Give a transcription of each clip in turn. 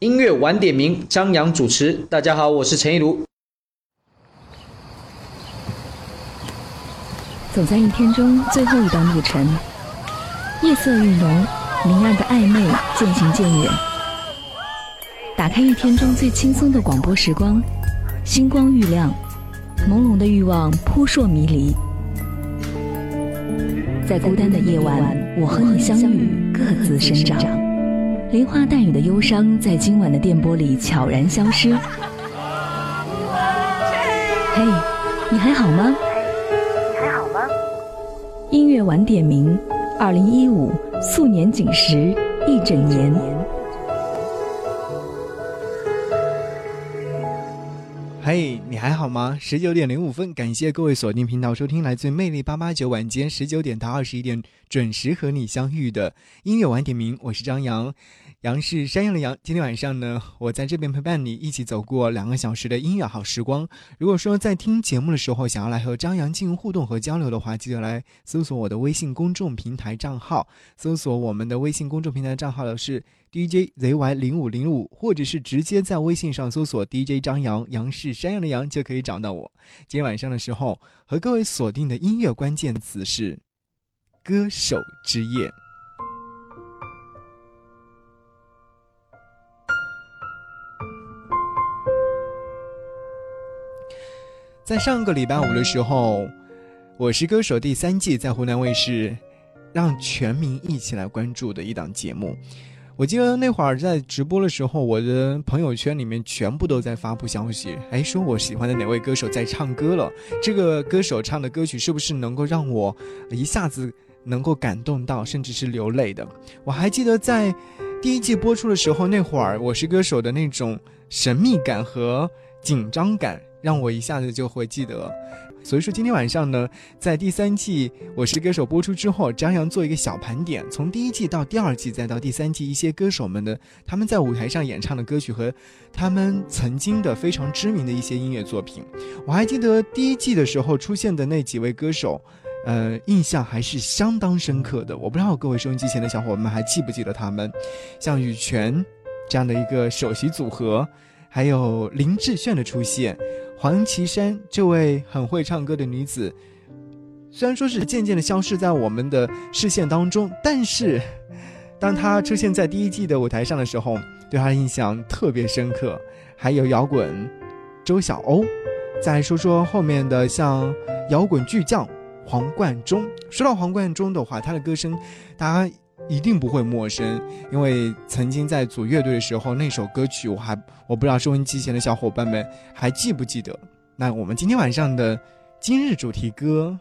音乐晚点名，张扬主持。大家好，我是陈一如。走在一天中最后一段路程，夜色愈浓，明暗的暧昧渐行渐远。打开一天中最轻松的广播时光，星光愈亮，朦胧的欲望扑朔迷离。在孤单的夜晚，我和你相遇，各自生长。梨花带雨的忧伤，在今晚的电波里悄然消失。嘿，你还好吗？音乐晚点名，二零一五素年锦时一整年。嘿，你还好吗？十九点零五分，感谢各位锁定频道收听来自魅力八八九晚间十九点到二十一点准时和你相遇的音乐晚点名，我是张扬。杨是山羊的羊。今天晚上呢，我在这边陪伴你一起走过两个小时的音乐好时光。如果说在听节目的时候想要来和张扬进行互动和交流的话，记得来搜索我的微信公众平台账号。搜索我们的微信公众平台账号的是 DJZY 零五零五，或者是直接在微信上搜索 DJ 张扬，杨是山羊的羊就可以找到我。今天晚上的时候和各位锁定的音乐关键词是歌手之夜。在上个礼拜五的时候，《我是歌手》第三季在湖南卫视，让全民一起来关注的一档节目。我记得那会儿在直播的时候，我的朋友圈里面全部都在发布消息，哎，说我喜欢的哪位歌手在唱歌了。这个歌手唱的歌曲是不是能够让我一下子能够感动到，甚至是流泪的？我还记得在第一季播出的时候，那会儿《我是歌手》的那种神秘感和紧张感。让我一下子就会记得，所以说今天晚上呢，在第三季《我是歌手》播出之后，张扬做一个小盘点，从第一季到第二季，再到第三季，一些歌手们的他们在舞台上演唱的歌曲和他们曾经的非常知名的一些音乐作品。我还记得第一季的时候出现的那几位歌手，呃，印象还是相当深刻的。我不知道各位收音机前的小伙伴们还记不记得他们，像羽泉这样的一个首席组合，还有林志炫的出现。黄绮珊这位很会唱歌的女子，虽然说是渐渐的消失在我们的视线当中，但是，当她出现在第一季的舞台上的时候，对她的印象特别深刻。还有摇滚周晓鸥，再说说后面的像摇滚巨匠黄贯中。说到黄贯中的话，他的歌声，大家。一定不会陌生，因为曾经在组乐队的时候，那首歌曲我还我不知道收音机前的小伙伴们还记不记得。那我们今天晚上的今日主题歌，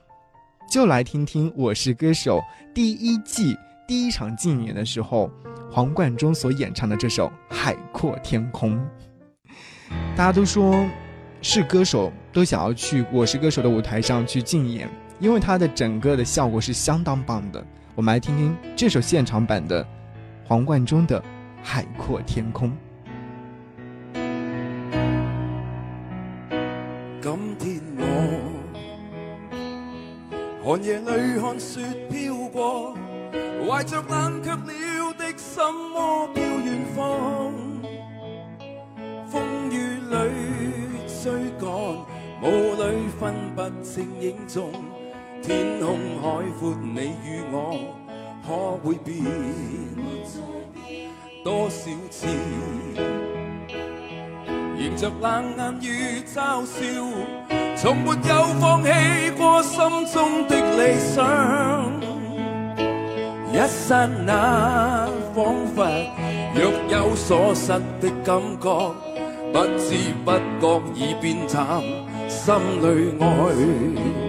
就来听听《我是歌手》第一季第一场竞演的时候，黄贯中所演唱的这首《海阔天空》。大家都说，是歌手都想要去《我是歌手》的舞台上去竞演，因为它的整个的效果是相当棒的。我们来听听这首现场版的黄贯中的《海阔天空》。今天我寒夜里看雪飘过，怀着冷却了的心窝飘远方。风雨里追赶，雾里分不清影踪。天空海阔，你与我可会变？多少次迎着冷眼与嘲笑，从没有放弃过心中的理想。一刹那，仿佛若有所失的感觉，不知不觉已变淡，心里爱。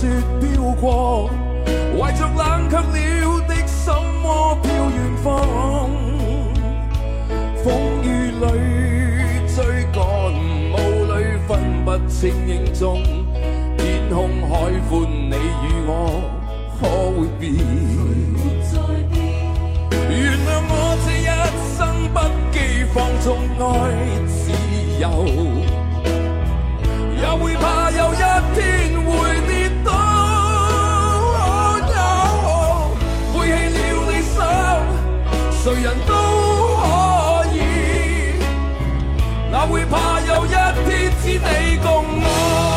雪飘过，怀着冷却了的心窝飘远方。风雨里追赶，雾里分不清影踪。天空海阔，你与我可会变？原谅我这一生不羁放纵爱自由，也会怕有一天会谁人都可以，哪会怕有一天只你共我？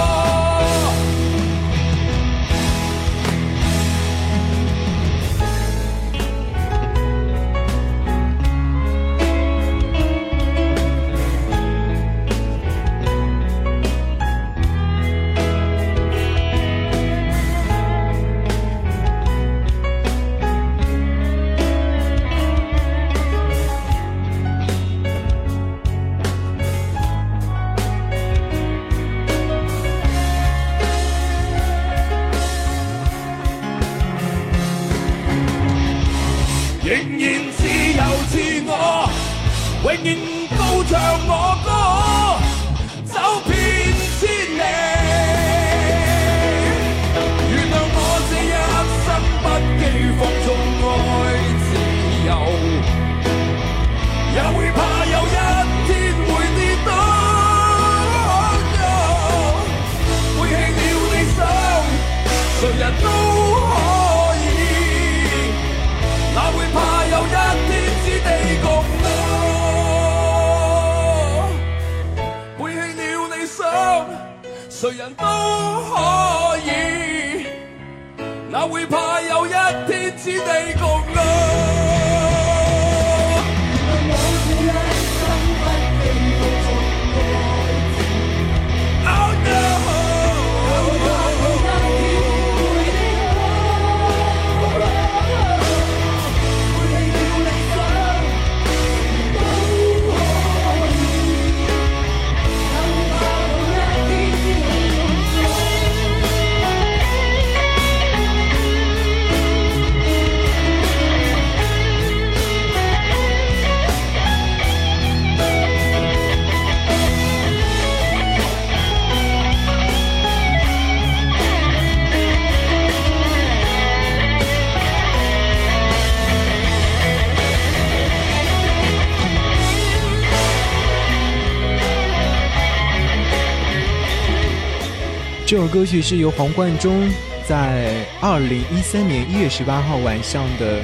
这首歌曲是由黄贯中在二零一三年一月十八号晚上的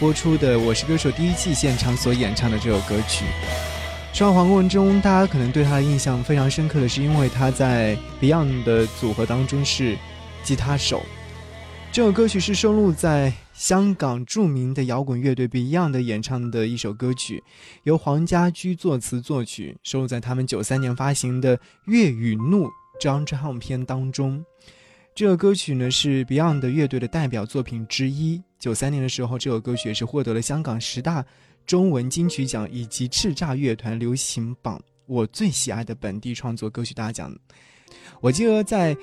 播出的《我是歌手》第一季现场所演唱的这首歌曲。说到黄贯中，大家可能对他的印象非常深刻的是，因为他在 Beyond 的组合当中是吉他手。这首歌曲是收录在香港著名的摇滚乐队 Beyond 的演唱的一首歌曲，由黄家驹作词作曲，收录在他们九三年发行的《粤语怒》张唱片当中。这首歌曲呢是 Beyond 乐队的代表作品之一。九三年的时候，这首歌曲也是获得了香港十大中文金曲奖以及叱咤乐团流行榜我最喜爱的本地创作歌曲大奖。我记得在《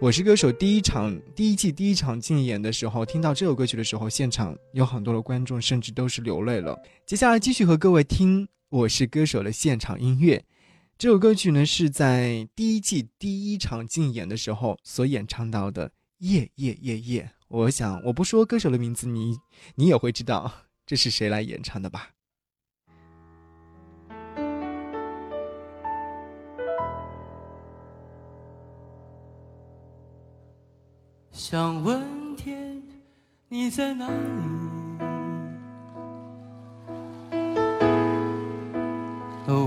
我是歌手》第一场第一季第一场竞演的时候，听到这首歌曲的时候，现场有很多的观众甚至都是流泪了。接下来继续和各位听《我是歌手》的现场音乐。这首歌曲呢是在第一季第一场竞演的时候所演唱到的《夜夜夜夜》。我想我不说歌手的名字，你你也会知道这是谁来演唱的吧？想问天，你在哪里？哦，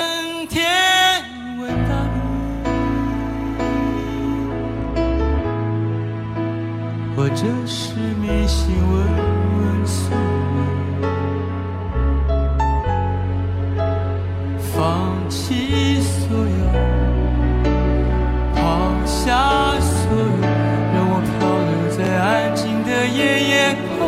这是迷信，问问宿命。放弃所有，抛下所有，让我飘流在安静的夜夜空。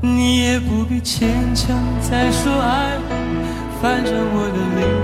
你也不必牵强再说爱我，反正我的灵魂。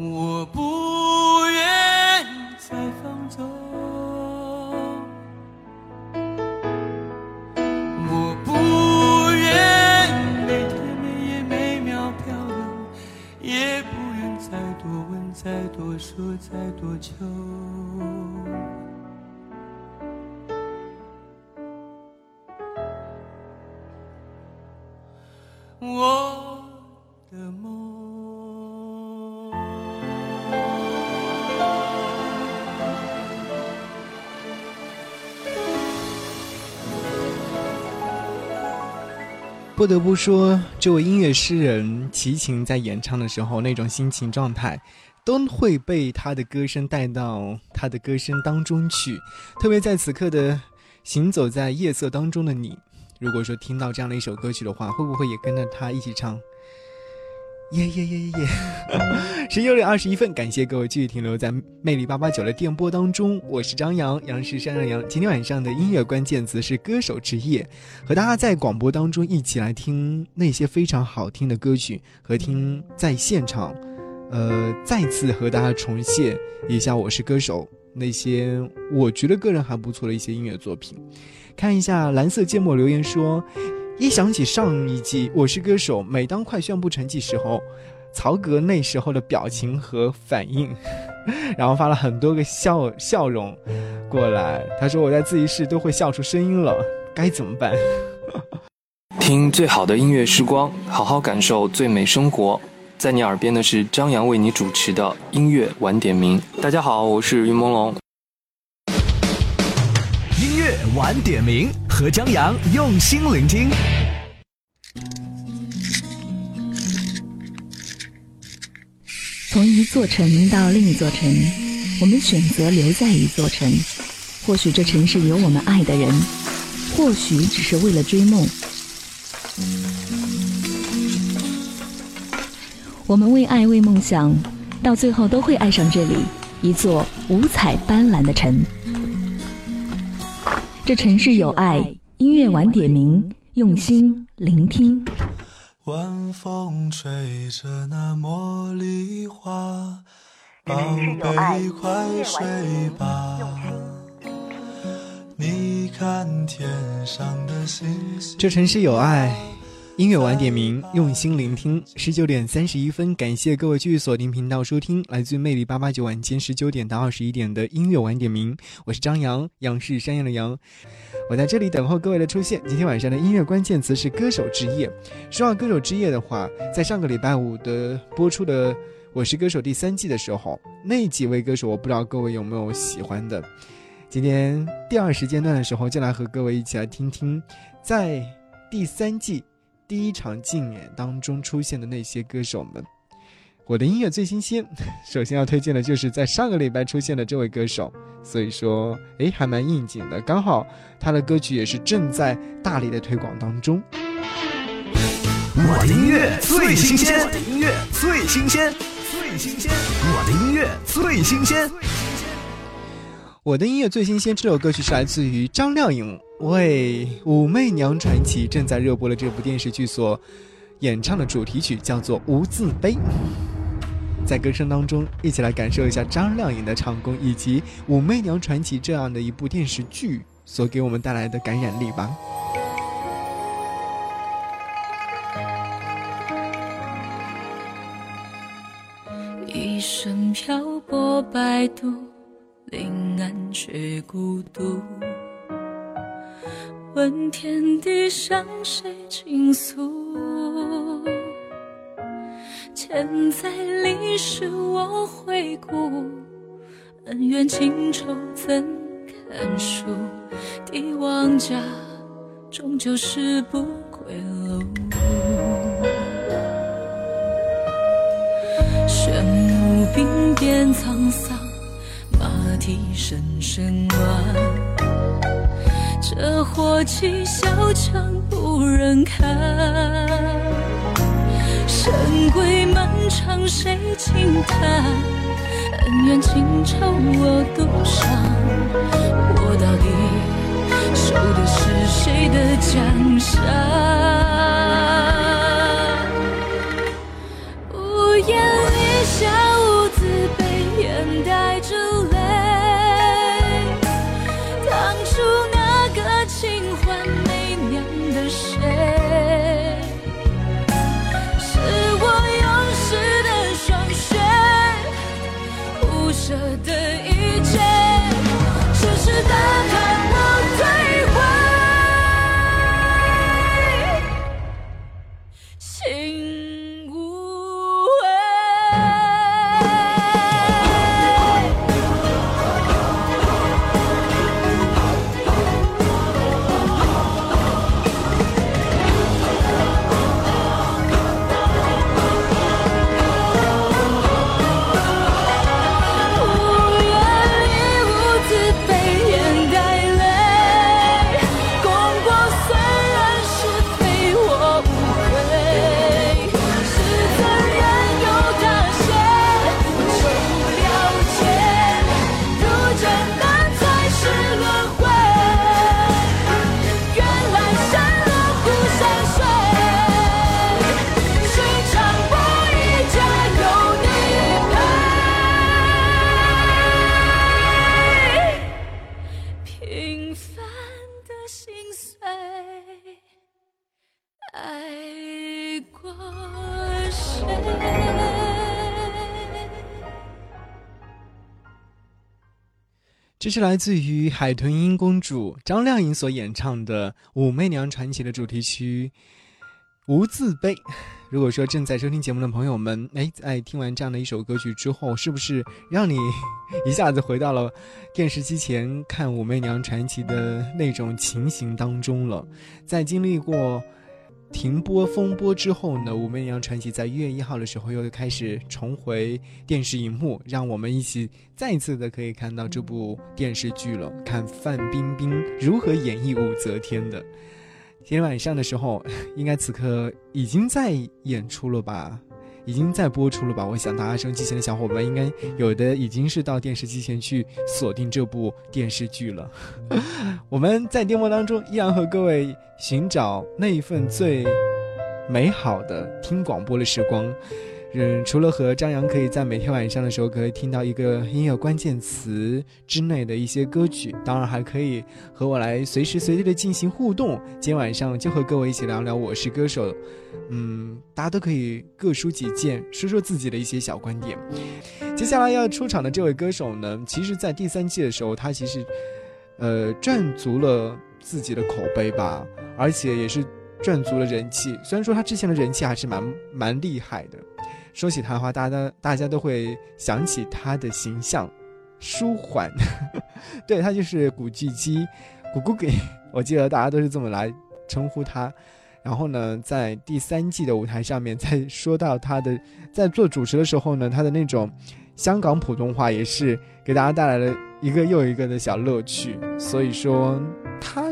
我不不得不说，这位音乐诗人齐秦在演唱的时候，那种心情状态，都会被他的歌声带到他的歌声当中去。特别在此刻的行走在夜色当中的你，如果说听到这样的一首歌曲的话，会不会也跟着他一起唱？耶耶耶耶耶！十六点二十一分，感谢各位继续停留在魅力八八九的电波当中，我是张扬，杨是山上杨。今天晚上的音乐关键词是歌手之夜，和大家在广播当中一起来听那些非常好听的歌曲，和听在现场，呃，再次和大家重现一下《我是歌手》那些我觉得个人还不错的一些音乐作品。看一下蓝色芥末留言说。一想起上一季《我是歌手》，每当快宣布成绩时候，曹格那时候的表情和反应，然后发了很多个笑笑容过来。他说我在自习室都会笑出声音了，该怎么办？听最好的音乐时光，好好感受最美生活。在你耳边的是张扬为你主持的音乐晚点名。大家好，我是云朦胧。音乐晚点名，和张扬用心聆听。从一座城到另一座城，我们选择留在一座城。或许这城市有我们爱的人，或许只是为了追梦。我们为爱为梦想，到最后都会爱上这里，一座五彩斑斓的城。这城市有爱，音乐晚点名，用心聆听。晚风吹着那茉莉花，宝贝快睡吧。你看天上的星星。这城市有爱，音乐晚点名，用心聆听。十九点三十一分，感谢各位继续锁定频道收听，来自魅力八八九晚间十九点到二十一点的音乐晚点名。我是张扬，杨是山羊的羊。我在这里等候各位的出现。今天晚上的音乐关键词是歌手之夜。说到歌手之夜的话，在上个礼拜五的播出的《我是歌手》第三季的时候，那几位歌手，我不知道各位有没有喜欢的。今天第二时间段的时候，就来和各位一起来听听，在第三季第一场竞演当中出现的那些歌手们。我的音乐最新鲜，首先要推荐的就是在上个礼拜出现的这位歌手，所以说，哎，还蛮应景的。刚好他的歌曲也是正在大力的推广当中。我的音乐最新鲜，我的音乐最新鲜，最新鲜，我的音乐最新鲜。我的音乐最新鲜，这首歌曲是来自于张靓颖为《武媚娘传奇》正在热播的这部电视剧所演唱的主题曲，叫做《无字碑》。在歌声当中，一起来感受一下张靓颖的唱功，以及《武媚娘传奇》这样的一部电视剧所给我们带来的感染力吧。一生漂泊摆渡，临安却孤独。问天地向谁倾诉？千载历史我回顾，恩怨情仇怎堪数？帝王家终究是不归路。玄武兵变沧桑，马蹄声声乱。这火气小强不忍看，神归漫长谁轻叹？恩怨情仇我独伤，我到底守的是谁的江山？无言这是来自于海豚音公主张靓颖所演唱的《武媚娘传奇》的主题曲《无字碑》。如果说正在收听节目的朋友们，哎，在听完这样的一首歌曲之后，是不是让你一下子回到了电视机前看《武媚娘传奇》的那种情形当中了？在经历过停播风波之后呢，《武媚娘传奇》在一月一号的时候又开始重回电视荧幕，让我们一起再一次的可以看到这部电视剧了。看范冰冰如何演绎武则天的。今天晚上的时候，应该此刻已经在演出了吧？已经在播出了吧？我想，大家收机前的小伙伴应该有的已经是到电视机前去锁定这部电视剧了。我们在电波当中依然和各位寻找那一份最美好的听广播的时光。嗯，除了和张扬可以在每天晚上的时候可以听到一个音乐关键词之内的一些歌曲，当然还可以和我来随时随地的进行互动。今天晚上就和各位一起聊聊《我是歌手》，嗯，大家都可以各抒己见，说说自己的一些小观点。接下来要出场的这位歌手呢，其实在第三季的时候，他其实，呃，赚足了自己的口碑吧，而且也是赚足了人气。虽然说他之前的人气还是蛮蛮厉害的。说起他的话，大家大家都会想起他的形象，舒缓，对他就是古巨基，古古给，我记得大家都是这么来称呼他。然后呢，在第三季的舞台上面，在说到他的在做主持的时候呢，他的那种香港普通话也是给大家带来了一个又一个的小乐趣。所以说他。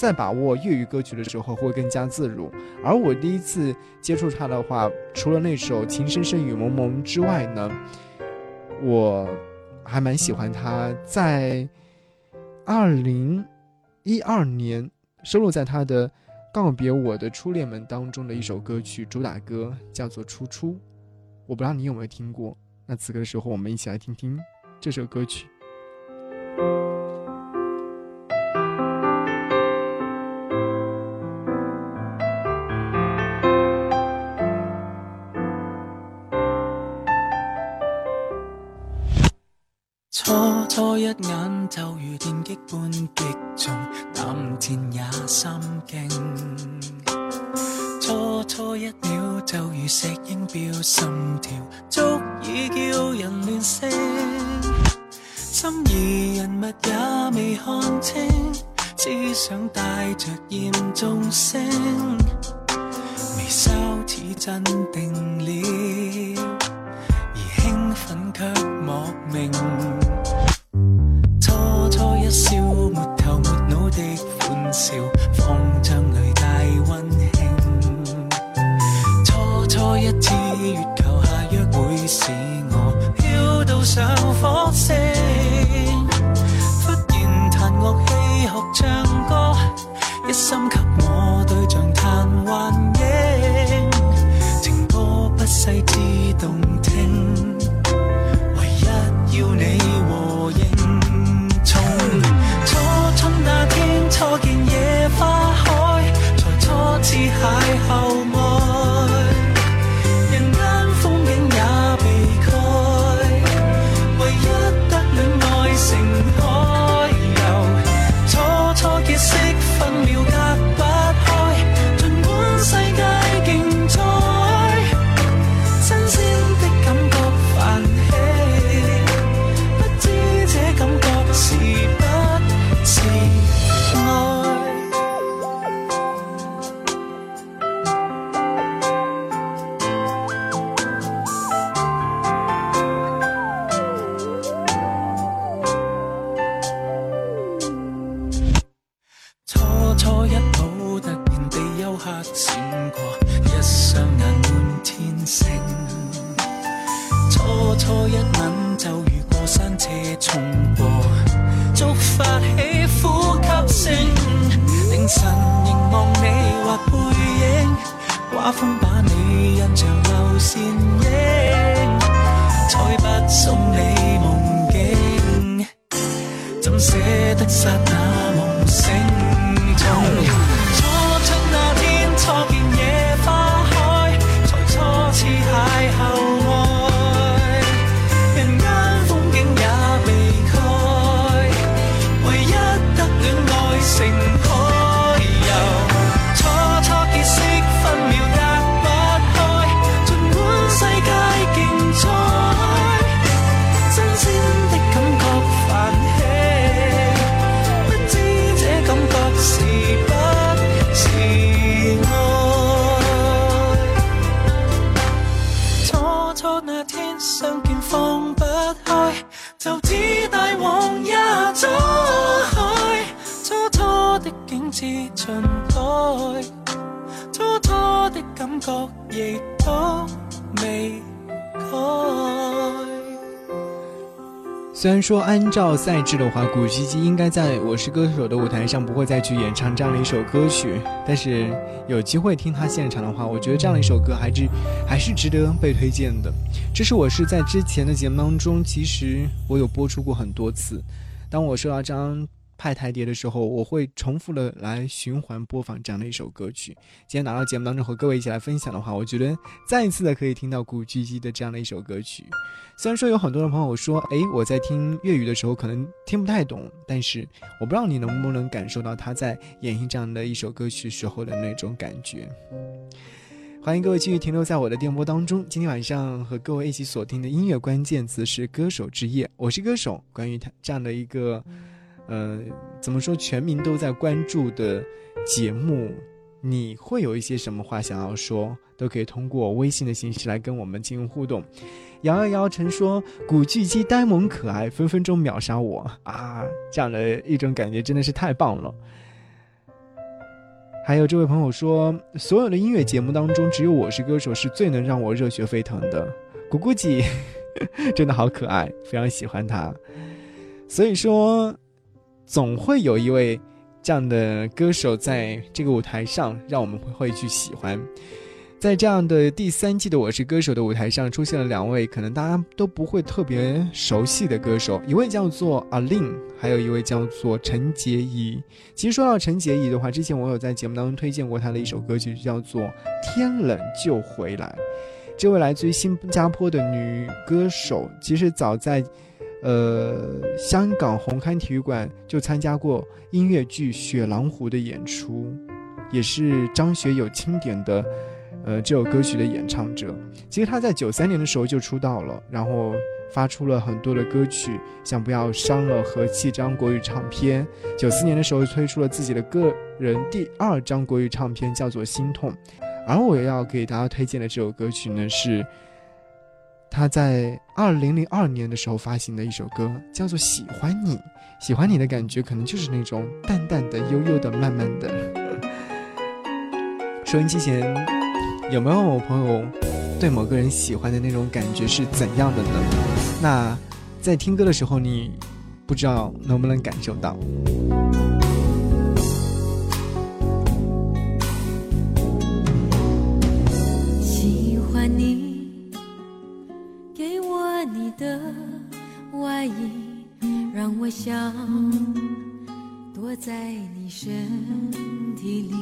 在把握粤语歌曲的时候会更加自如，而我第一次接触他的话，除了那首《情深深雨蒙蒙》之外呢，我还蛮喜欢他在二零一二年收录在他的《告别我的初恋们》当中的一首歌曲，主打歌叫做《初初》，我不知道你有没有听过。那此刻的时候，我们一起来听听这首歌曲。说按照赛制的话，古巨基应该在《我是歌手》的舞台上不会再去演唱这样的一首歌曲，但是有机会听他现场的话，我觉得这样的一首歌还是 还是值得被推荐的。这是我是在之前的节目当中，其实我有播出过很多次。当我收到张。派台碟的时候，我会重复的来循环播放这样的一首歌曲。今天拿到节目当中和各位一起来分享的话，我觉得再一次的可以听到古巨基的这样的一首歌曲。虽然说有很多的朋友说，哎，我在听粤语的时候可能听不太懂，但是我不知道你能不能感受到他在演绎这样的一首歌曲时候的那种感觉。欢迎各位继续停留在我的电波当中。今天晚上和各位一起锁定的音乐关键词是歌手之夜，我是歌手。关于他这样的一个。呃，怎么说？全民都在关注的节目，你会有一些什么话想要说？都可以通过微信的形式来跟我们进行互动。摇摇摇曾说：“古巨基呆萌可爱，分分钟秒杀我啊！”这样的一种感觉真的是太棒了。还有这位朋友说：“所有的音乐节目当中，只有《我是歌手》是最能让我热血沸腾的。”古古吉真的好可爱，非常喜欢他。所以说。总会有一位这样的歌手在这个舞台上，让我们会去喜欢。在这样的第三季的《我是歌手》的舞台上，出现了两位可能大家都不会特别熟悉的歌手，一位叫做阿令，还有一位叫做陈洁仪。其实说到陈洁仪的话，之前我有在节目当中推荐过她的一首歌曲，叫做《天冷就回来》。这位来自于新加坡的女歌手，其实早在。呃，香港红磡体育馆就参加过音乐剧《雪狼湖》的演出，也是张学友钦点的，呃，这首歌曲的演唱者。其实他在九三年的时候就出道了，然后发出了很多的歌曲，像《不要伤了》和七张国语唱片。九四年的时候推出了自己的个人第二张国语唱片，叫做《心痛》。而我要给大家推荐的这首歌曲呢是。他在二零零二年的时候发行的一首歌，叫做《喜欢你》，喜欢你的感觉可能就是那种淡淡的、悠悠的、慢慢的。收音机前有没有朋友对某个人喜欢的那种感觉是怎样的呢？那在听歌的时候，你不知道能不能感受到？想躲在你身体里，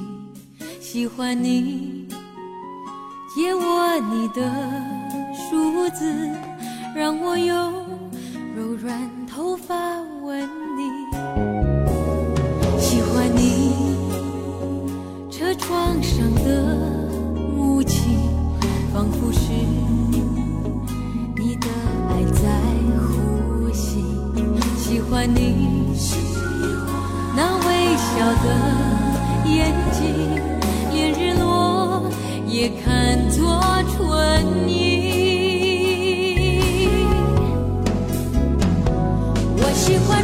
喜欢你，借我你的梳子，让我用柔软头发吻你。喜欢你车窗上的雾气，仿佛是。欢你那微笑的眼睛，连日落也看作春意。我喜欢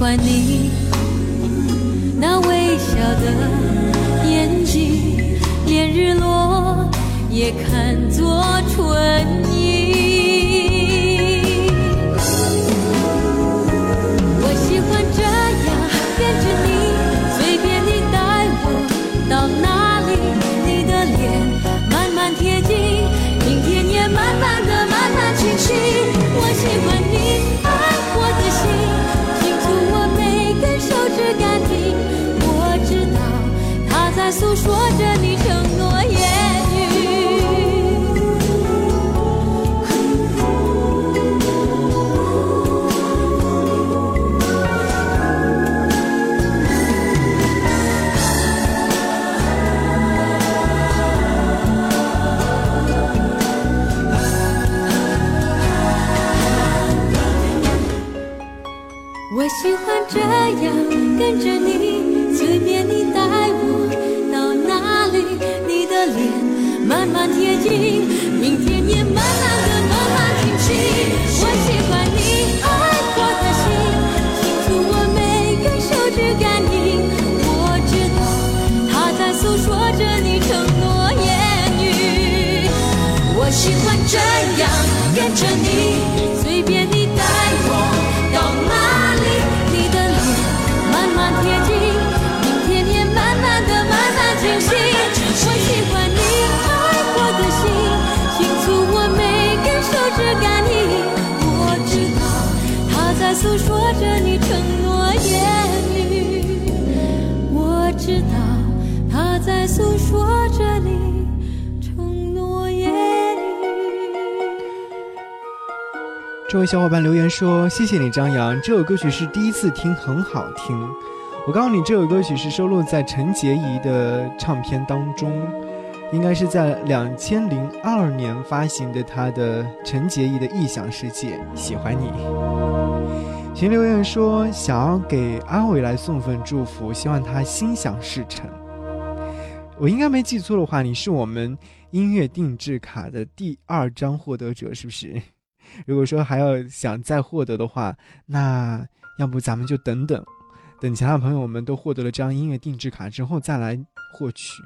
欢你。那微笑的眼睛，连日落也看作春说：“谢谢你，张扬，这首歌曲是第一次听，很好听。我告诉你，这首歌曲是收录在陈洁仪的唱片当中，应该是在两千零二年发行的，她的陈洁仪的《异想世界》，喜欢你。”群留言说：“想要给阿伟来送份祝福，希望他心想事成。”我应该没记错的话，你是我们音乐定制卡的第二张获得者，是不是？如果说还要想再获得的话，那要不咱们就等等，等其他朋友们都获得了这张音乐定制卡之后再来获取。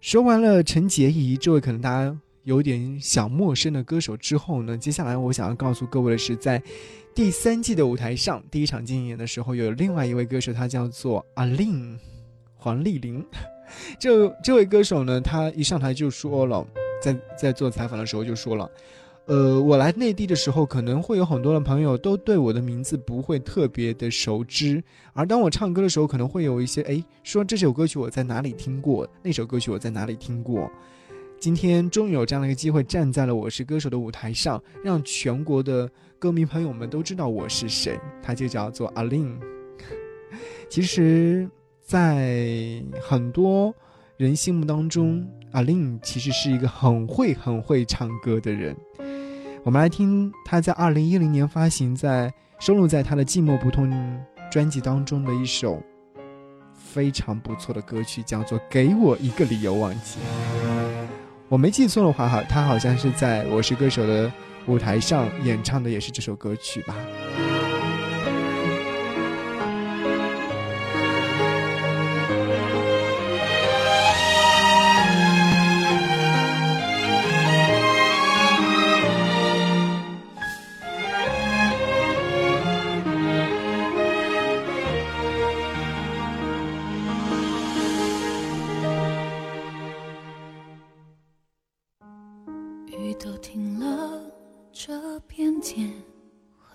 说完了陈洁仪这位可能大家有点小陌生的歌手之后呢，接下来我想要告诉各位的是，在第三季的舞台上第一场竞演的时候，有另外一位歌手，他叫做阿令黄丽玲。这这位歌手呢，他一上台就说了，在在做采访的时候就说了。呃，我来内地的时候，可能会有很多的朋友都对我的名字不会特别的熟知，而当我唱歌的时候，可能会有一些哎说这首歌曲我在哪里听过，那首歌曲我在哪里听过。今天终于有这样的一个机会，站在了《我是歌手》的舞台上，让全国的歌迷朋友们都知道我是谁，他就叫做阿令。其实，在很多人心目当中，阿令其实是一个很会、很会唱歌的人。我们来听他在二零一零年发行在收录在他的《寂寞不痛》专辑当中的一首非常不错的歌曲，叫做《给我一个理由忘记》。我没记错的话，哈，他好像是在《我是歌手》的舞台上演唱的，也是这首歌曲吧。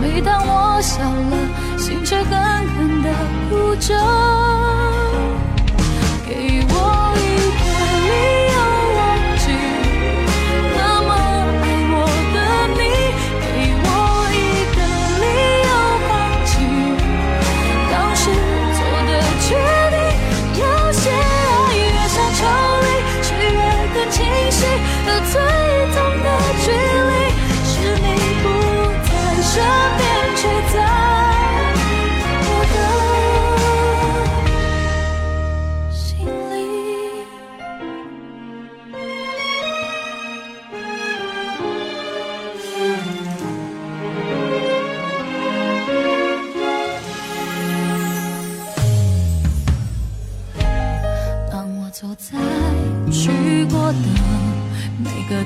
每当我笑了，心却狠狠地哭着。给我一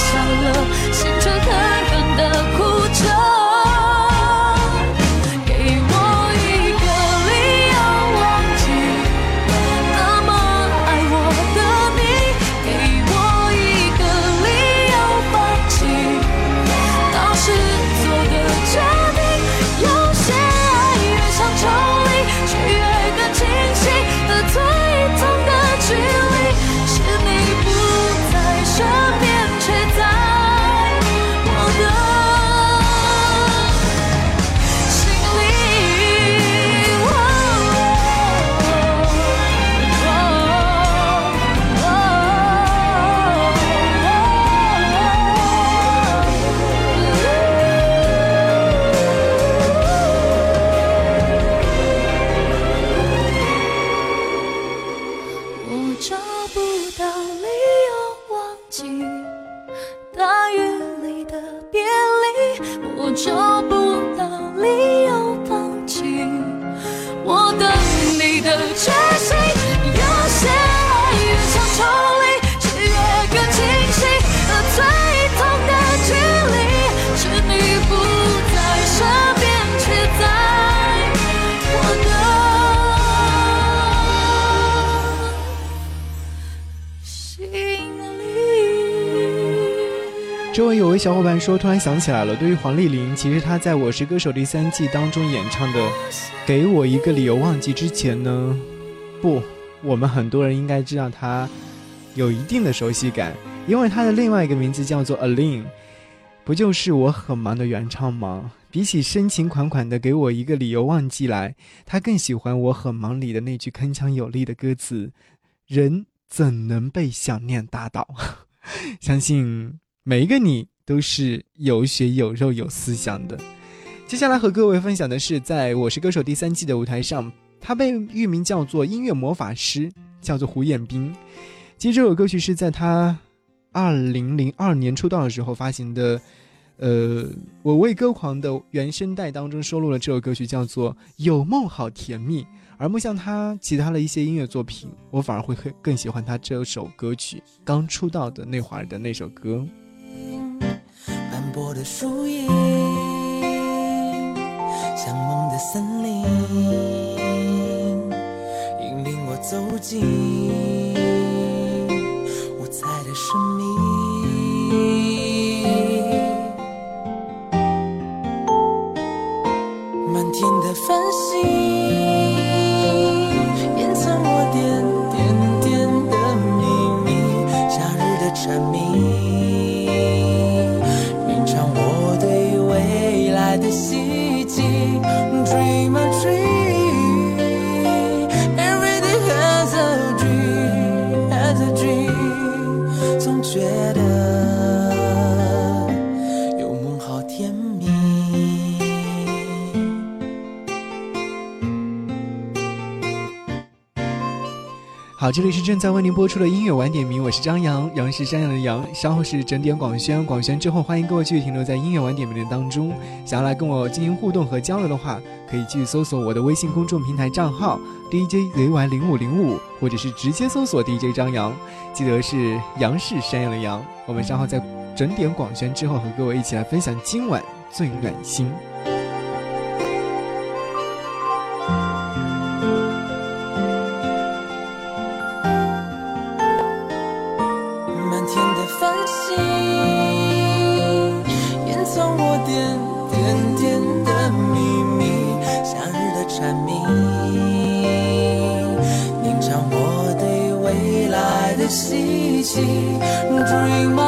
笑了，心却狠狠地哭小伙伴说，突然想起来了，对于黄丽玲，其实她在我是歌手第三季当中演唱的《给我一个理由忘记》之前呢，不，我们很多人应该知道她有一定的熟悉感，因为她的另外一个名字叫做 Alin，不就是我很忙的原唱吗？比起深情款款的《给我一个理由忘记》来，她更喜欢我很忙里的那句铿锵有力的歌词：“人怎能被想念打倒？” 相信。每一个你都是有血有肉有思想的。接下来和各位分享的是，在我是歌手第三季的舞台上，他被域名叫做音乐魔法师，叫做胡彦斌。其实这首歌曲是在他二零零二年出道的时候发行的，呃，我为歌狂的原声带当中收录了这首歌曲，叫做《有梦好甜蜜》。而不像他其他的一些音乐作品，我反而会更更喜欢他这首歌曲刚出道的那会儿的那首歌。斑驳的树影，像梦的森林，引领我走进五彩的生命。满天的繁星，掩藏我点点点的秘密。夏日的蝉鸣。好，这里是正在为您播出的音乐晚点名，我是张扬，杨是山羊的羊。稍后是整点广宣，广宣之后，欢迎各位继续停留在音乐晚点名的当中。想要来跟我进行互动和交流的话，可以继续搜索我的微信公众平台账号 DJZY 零五零五，或者是直接搜索 DJ 张扬，记得是杨是山羊的羊。我们稍后在整点广宣之后，和各位一起来分享今晚最暖心。息 dream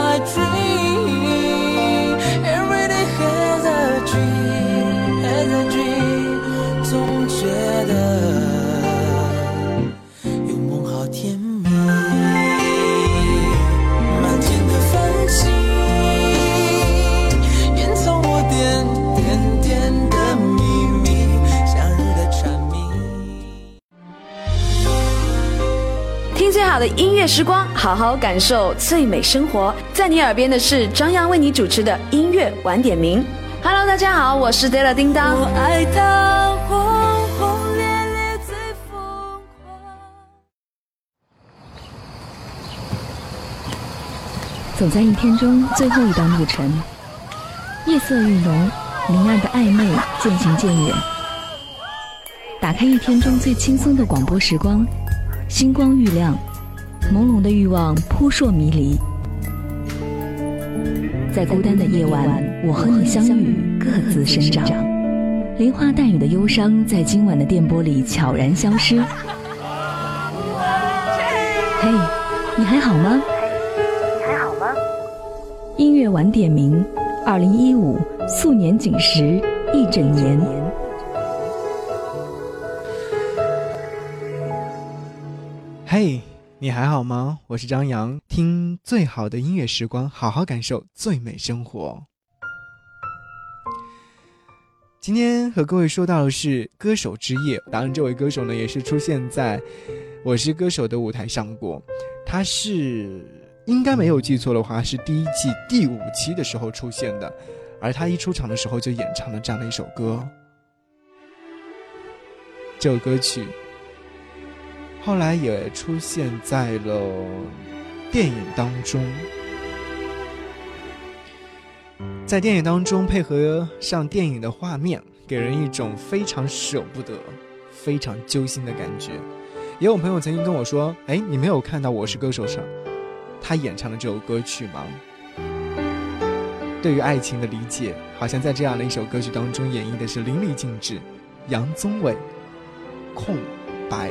时光，好好感受最美生活。在你耳边的是张扬为你主持的音乐晚点名。Hello，大家好，我是 Della 叮当。我爱他轰轰烈烈最疯狂。走在一天中最后一段路程，夜色愈浓，明暗的暧昧渐行渐远。打开一天中最轻松的广播时光，星光愈亮。朦胧的欲望扑朔迷离。在孤单的夜晚，我和你相遇，各自生长。梨花带雨的忧伤，在今晚的电波里悄然消失。嘿，你还好吗？音乐晚点名，二零一五素年锦时一整年。嘿，你还好吗？我是张扬，听最好的音乐时光，好好感受最美生活。今天和各位说到的是歌手之夜，当然这位歌手呢也是出现在《我是歌手》的舞台上过，他是应该没有记错的话是第一季第五期的时候出现的，而他一出场的时候就演唱了这样的一首歌，这首歌曲后来也出现在了电影当中。在电影当中配合上电影的画面，给人一种非常舍不得、非常揪心的感觉。也有朋友曾经跟我说：“哎，你没有看到《我是歌手》上他演唱的这首歌曲吗？”对于爱情的理解，好像在这样的一首歌曲当中演绎的是淋漓尽致。杨宗纬《空白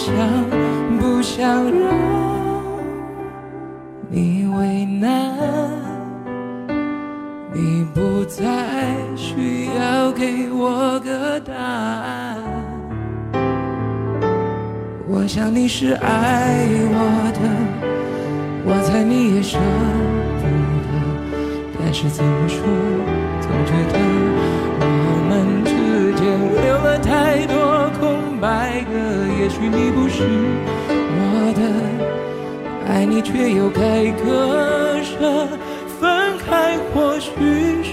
想，不想让你为难。你不再需要给我个答案，我想你是爱我的，我猜你也舍不得，但是怎么说，总觉得我们之间留了太多空白格，也许你不是我的，爱你却又该割舍。分开或许是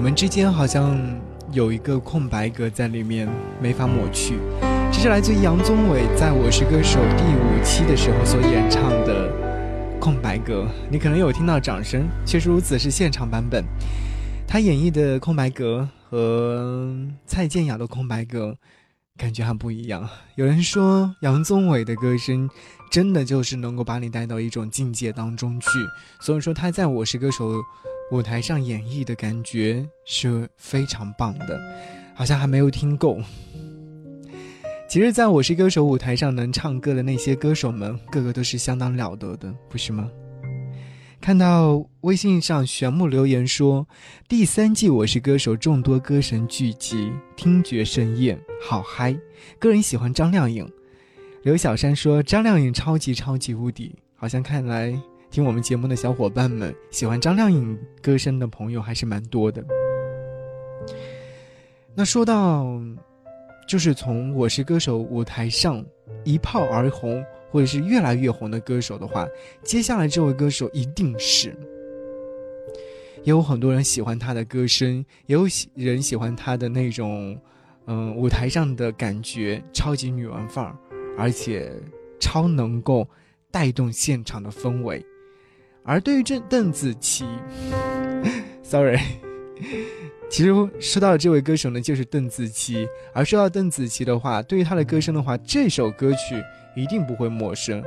我们之间好像有一个空白格在里面，没法抹去。这是来自于杨宗纬在《我是歌手》第五期的时候所演唱的《空白格》。你可能有听到掌声，确实如此，是现场版本。他演绎的《空白格》和蔡健雅的《空白格》感觉还不一样。有人说杨宗纬的歌声真的就是能够把你带到一种境界当中去，所以说他在《我是歌手》舞台上演绎的感觉是非常棒的，好像还没有听够。其实，在我是歌手舞台上能唱歌的那些歌手们，个个都是相当了得的，不是吗？看到微信上玄木留言说，第三季《我是歌手》众多歌神聚集，听觉盛宴，好嗨！个人喜欢张靓颖。刘小山说，张靓颖超级超级无敌，好像看来听我们节目的小伙伴们喜欢张靓颖歌声的朋友还是蛮多的。那说到，就是从《我是歌手》舞台上一炮而红，或者是越来越红的歌手的话，接下来这位歌手一定是，也有很多人喜欢他的歌声，也有喜人喜欢他的那种，嗯，舞台上的感觉，超级女王范儿，而且超能够带动现场的氛围。而对于这邓紫棋，sorry。其实说到的这位歌手呢，就是邓紫棋。而说到邓紫棋的话，对于她的歌声的话，这首歌曲一定不会陌生，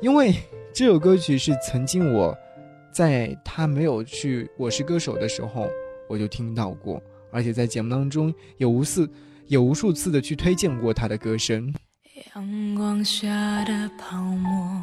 因为这首歌曲是曾经我在她没有去《我是歌手》的时候我就听到过，而且在节目当中有无数有无数次的去推荐过她的歌声。阳光下的泡沫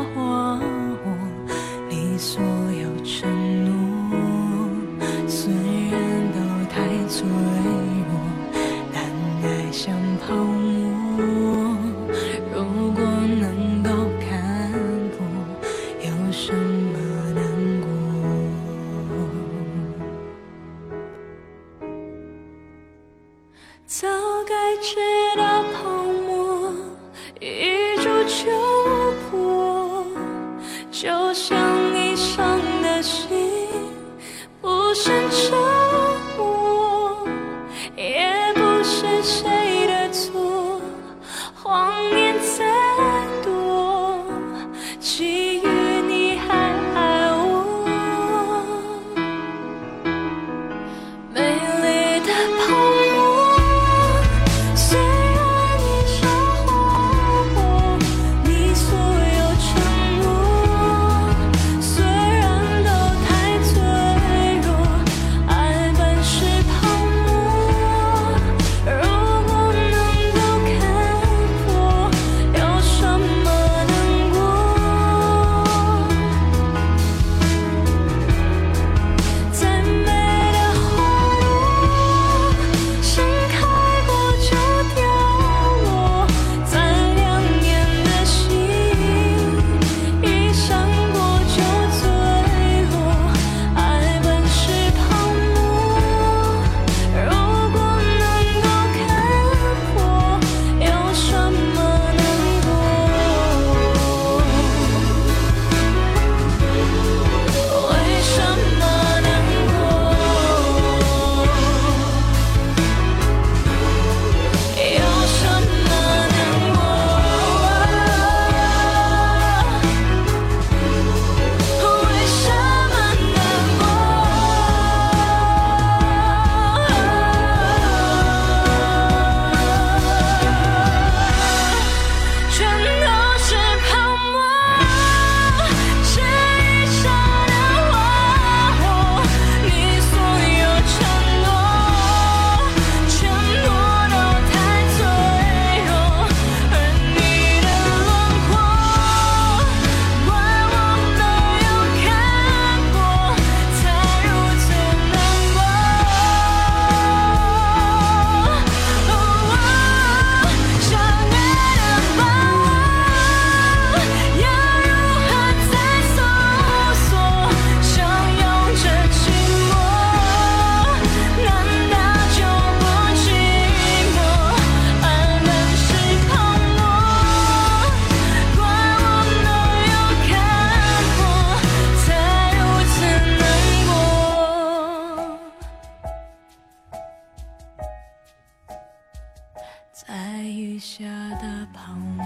爱雨下的泡沫，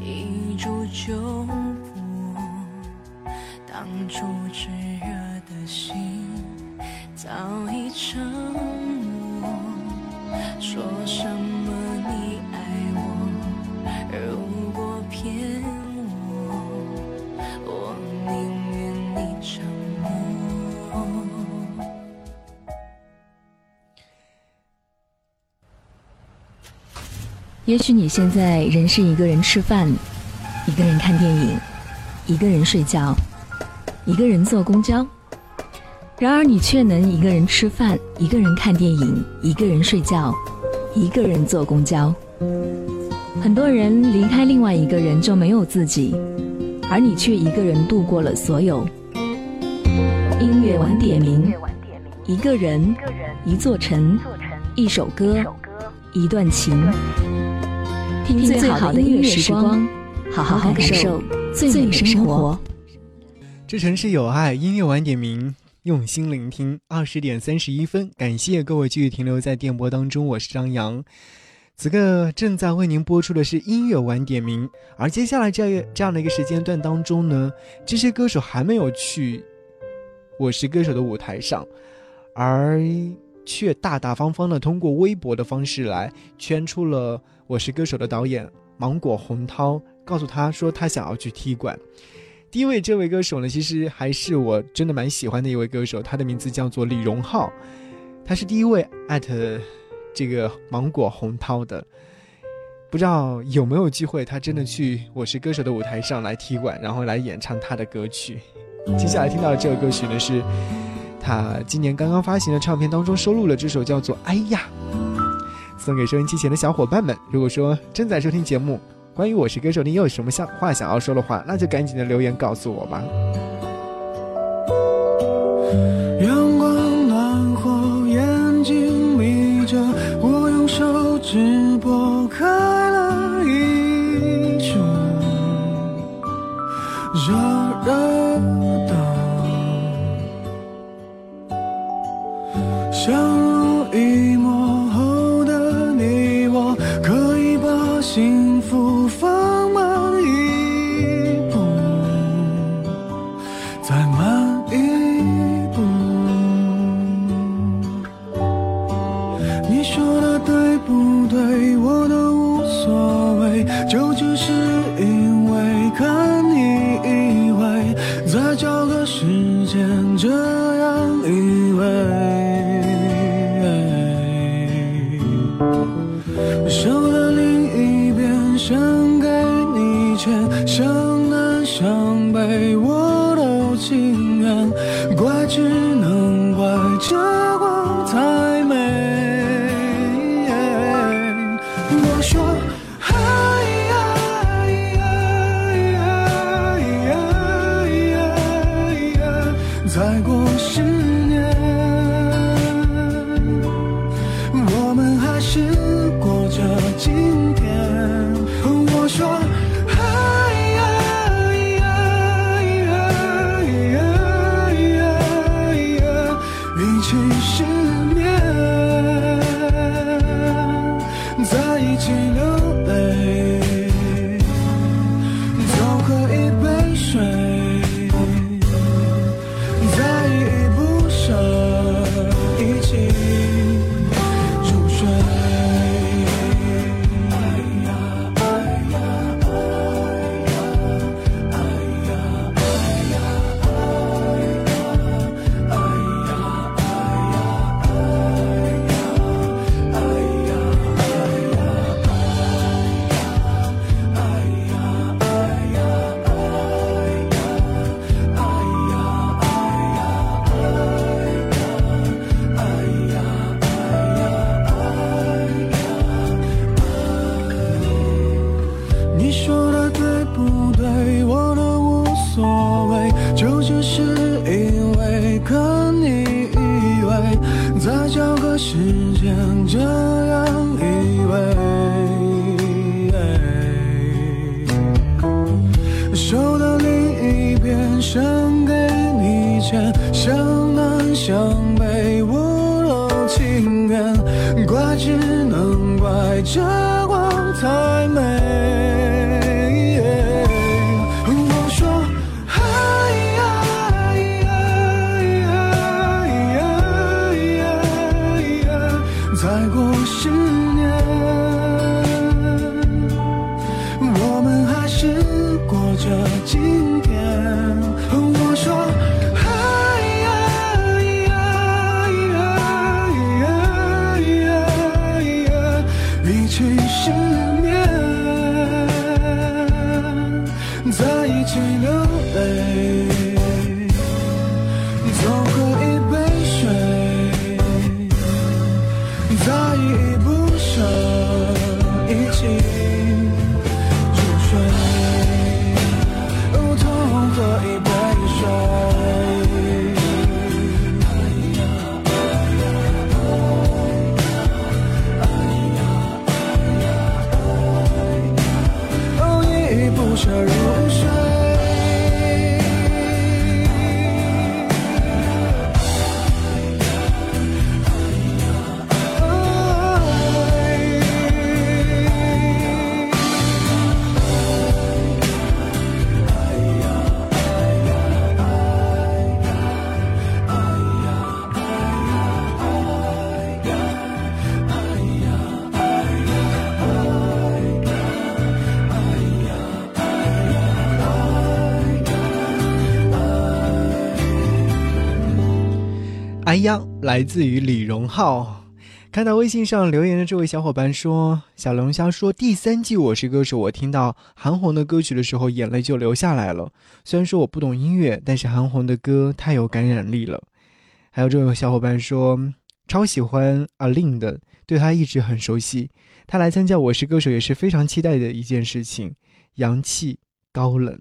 一触就破。当初炽热的心早已沉默。说什么也许你现在仍是一个人吃饭，一个人看电影，一个人睡觉，一个人坐公交。然而，你却能一个人吃饭，一个人看电影，一个人睡觉，一个人坐公交。很多人离开另外一个人就没有自己，而你却一个人度过了所有。音乐晚点名，一个人，一座城，一首歌，一段情。听最好的音乐时光，好好感受最美生活。这城市有爱，音乐晚点名，用心聆听。二十点三十一分，感谢各位继续停留在电波当中，我是张扬。此刻正在为您播出的是音乐晚点名，而接下来这这样的一个时间段当中呢，这些歌手还没有去《我是歌手》的舞台上，而却大大方方的通过微博的方式来圈出了《我是歌手》的导演芒果洪涛，告诉他说他想要去踢馆。第一位这位歌手呢，其实还是我真的蛮喜欢的一位歌手，他的名字叫做李荣浩，他是第一位艾特这个芒果洪涛的。不知道有没有机会，他真的去《我是歌手》的舞台上来踢馆，然后来演唱他的歌曲。接下来听到的这首歌曲呢，是他今年刚刚发行的唱片当中收录了这首叫做《哎呀》，送给收音机前的小伙伴们。如果说正在收听节目，关于《我是歌手》，你有什么想话想要说的话，那就赶紧的留言告诉我吧。阳光暖和，眼睛眯着，我用手指拨开了一束热热下如来自于李荣浩。看到微信上留言的这位小伙伴说：“小龙虾说第三季《我是歌手》，我听到韩红的歌曲的时候，眼泪就流下来了。虽然说我不懂音乐，但是韩红的歌太有感染力了。”还有这位小伙伴说：“超喜欢阿令的，对他一直很熟悉。他来参加《我是歌手》也是非常期待的一件事情。洋气高冷，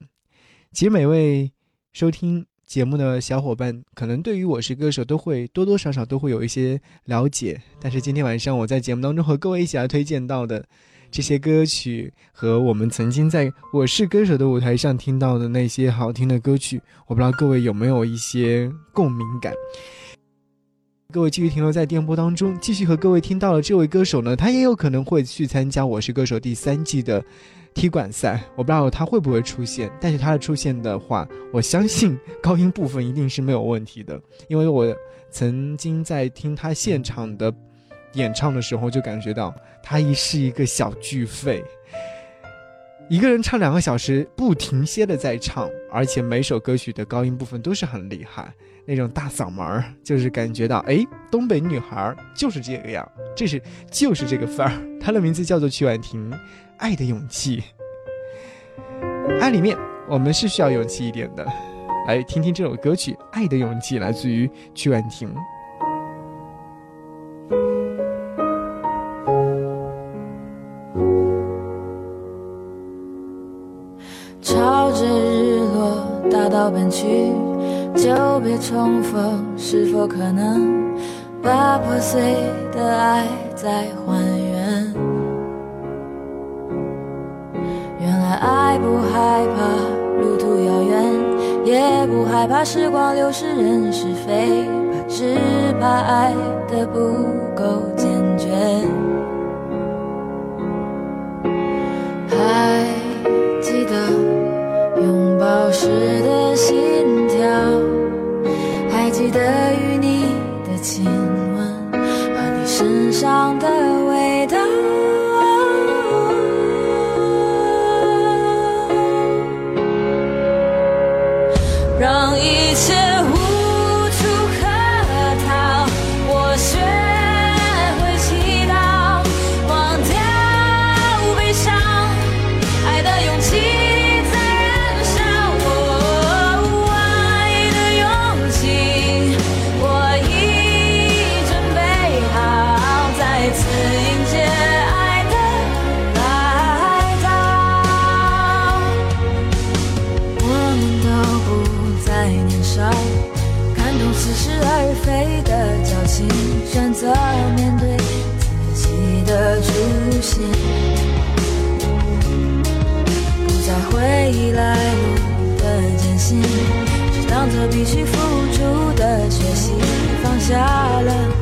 其实每位收听。”节目的小伙伴可能对于我是歌手都会多多少少都会有一些了解，但是今天晚上我在节目当中和各位一起来推荐到的这些歌曲，和我们曾经在我是歌手的舞台上听到的那些好听的歌曲，我不知道各位有没有一些共鸣感。各位继续停留在电波当中，继续和各位听到了这位歌手呢，他也有可能会去参加《我是歌手》第三季的。踢馆赛，我不知道他会不会出现，但是他的出现的话，我相信高音部分一定是没有问题的，因为我曾经在听他现场的演唱的时候，就感觉到他一是一个小巨肺，一个人唱两个小时不停歇的在唱，而且每首歌曲的高音部分都是很厉害，那种大嗓门儿，就是感觉到哎，东北女孩就是这个样，这是就是这个范儿。她的名字叫做曲婉婷。爱的勇气，爱里面我们是需要勇气一点的。来听听这首歌曲《爱的勇气》，来自于曲婉婷。朝着日落大道奔去，久别重逢，是否可能把破碎的爱再还原？原来爱不害怕路途遥远，也不害怕时光流逝人是非，只怕爱的不够坚决。还记得拥抱时的心跳，还记得与你的亲吻和你身上下了。